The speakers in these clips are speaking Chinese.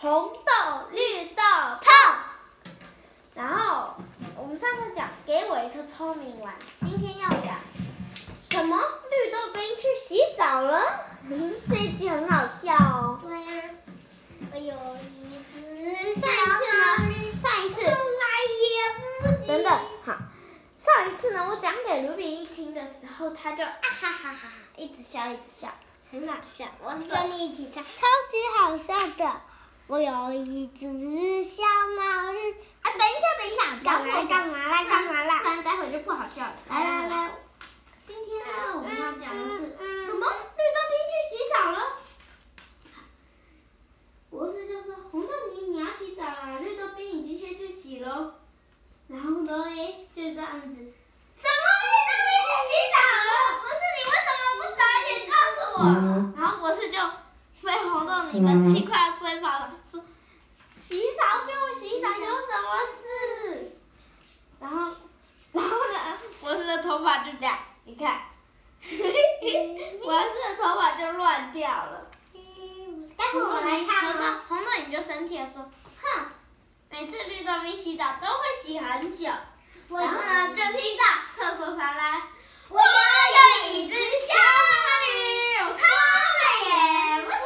红豆、绿豆碰。然后我们上次讲给我一颗聪明丸，今天要讲什么？绿豆冰去洗澡了。嗯，这一集很好笑哦。对呀。我有一只上一次呢？上一次。从来也不等等，好。上一次呢，我讲给卢比一听的时候，他就啊哈哈哈哈，一直笑，一直笑，很好笑。我跟你一起唱，超级好笑的。我有一只小毛驴。啊，等一下，等一下，干嘛干嘛啦？干嘛啦？不然待会就不好笑了。来来来，今天呢，我们要讲的是什么？绿豆冰去洗澡了。博士就说：“红豆你你要洗澡了，绿豆冰已经先去洗了。”然后呢，就这样子。什么？绿豆冰去洗澡了？不是你为什么不早一点告诉我？然后博士就被红豆你们气快要吹跑了，说。洗澡就洗澡，有什么事？然后，然后呢？博士的头发就这样，你看，博士的头发就乱掉了。待会我来擦。红豆，红豆你就生气了，说：“哼，每次绿豆冰洗澡都会洗很久。”然后呢，就听到厕所传来：“我有一只小毛驴，从来也不骑。”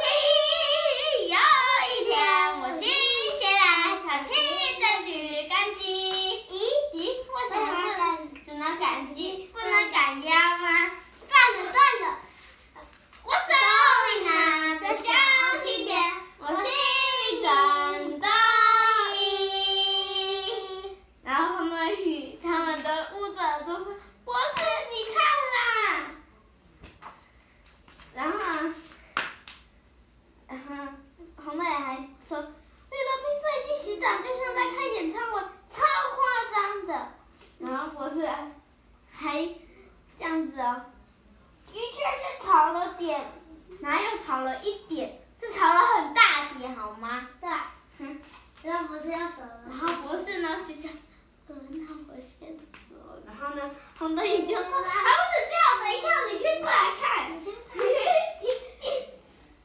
赶鸡不能赶鸭吗？算了算了，我手里拿着小皮鞭，我心里真得意。然后红豆雨他们的捂着都是，博士你看啦。然后啊，然后红豆也还说，绿豆冰最近洗澡就像在开演唱会，超夸张的。然后博士。还这样子哦，的确是吵了点，哪有吵了一点？是吵了很大点，好吗？对。哼，然后博士要走了。然后博士呢，就讲，呃，那我先走。然后呢，红豆眼就说，还不止这样，等一下你去过来看。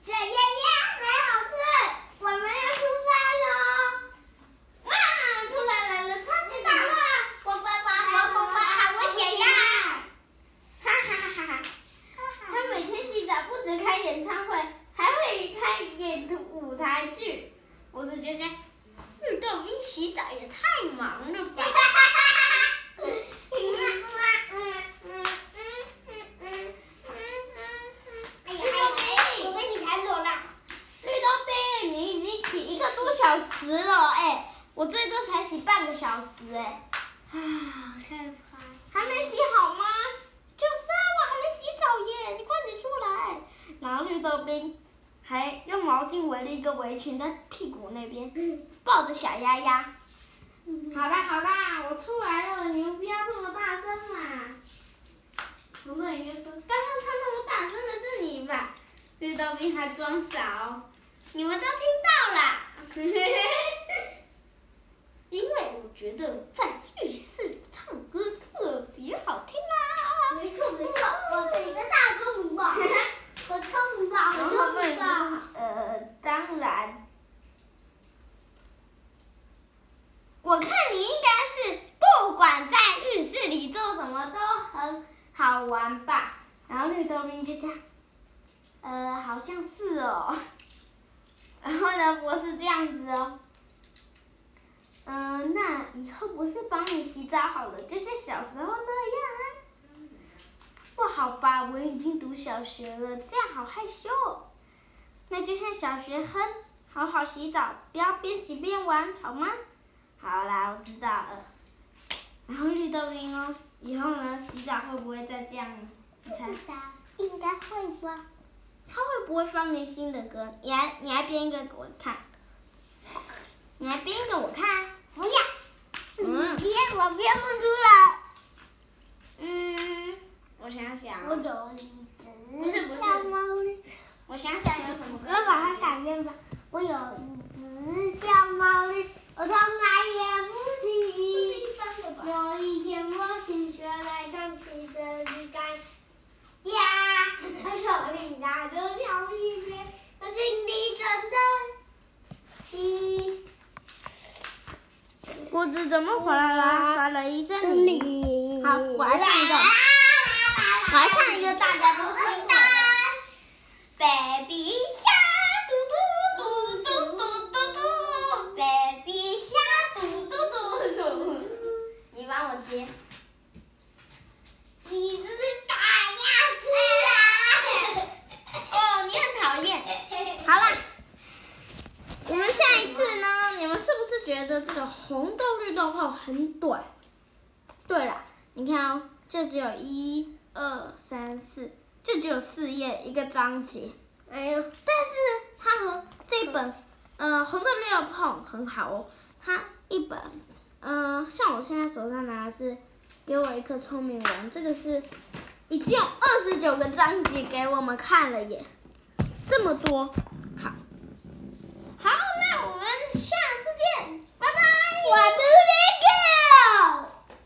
小鸭鸭，买好吃，我们要出发喽！哇，突然来了超级大浪，我爸爸，我爸爸。不止开演唱会，还会开演舞台剧。博士就像绿豆冰洗澡也太忙了吧！我被你赶走了。绿豆冰，你已经洗一个多小时了，哎，我最多才洗半个小时，哎。啊，太快。还没洗好吗？就是啊，我还没洗澡耶，你快点出来。然后绿豆冰还用毛巾围了一个围裙在屁股那边，抱着小丫丫。好啦好啦，我出来了，你们不要这么大声嘛。红豆应该说，刚刚唱那么大声的是你吧？绿豆冰还装傻，你们都听到啦。因为我觉得在浴室里唱歌特别好听啊。没错没错，我是你的大聪明吧。我聪明吧，我聪明吧。呃，当然。我看你应该是不管在浴室里做什么都很好玩吧。然后绿豆冰就这样，呃，好像是哦。然后呢，博士这样子哦。嗯、那以后不是帮你洗澡好了，就像小时候那样啊。不好吧，我已经读小学了，这样好害羞。那就像小学哼，好好洗澡，不要边洗边玩，好吗？好啦，我知道了。哦，以后呢，洗澡会不会再这样？你猜？应该会吧。他会不会发明新的歌？你来，你来编一个给我看。你来编一个我看。不要。嗯。编，我编不出来。嗯。我想想，我有一只小猫。我想想有什么？我要把它改变吧。我有一只小毛驴，我从来也不骑。有一天我心血来潮骑着鱼竿，呀，我手里拿着小皮鞭，我心里真的西。果子怎么回来了？摔了一身泥？好，我来唱一个，我来唱一个大家都听的。Baby 虾嘟嘟嘟嘟嘟嘟嘟，Baby 虾嘟嘟嘟嘟。你帮我接。你这是大牙齿啊！哦，你很讨厌。好了，我们下一次呢？你们是不是觉得这个红豆绿豆泡很短？对了，你看哦，这只有一二三四，这只有四页一个章节。哎呦，但是它和这本，呃，红豆绿豆泡很好哦。它一本，呃，像我现在手上拿的是。给我一颗聪明人，这个是已经有二十九个章节给我们看了耶，这么多。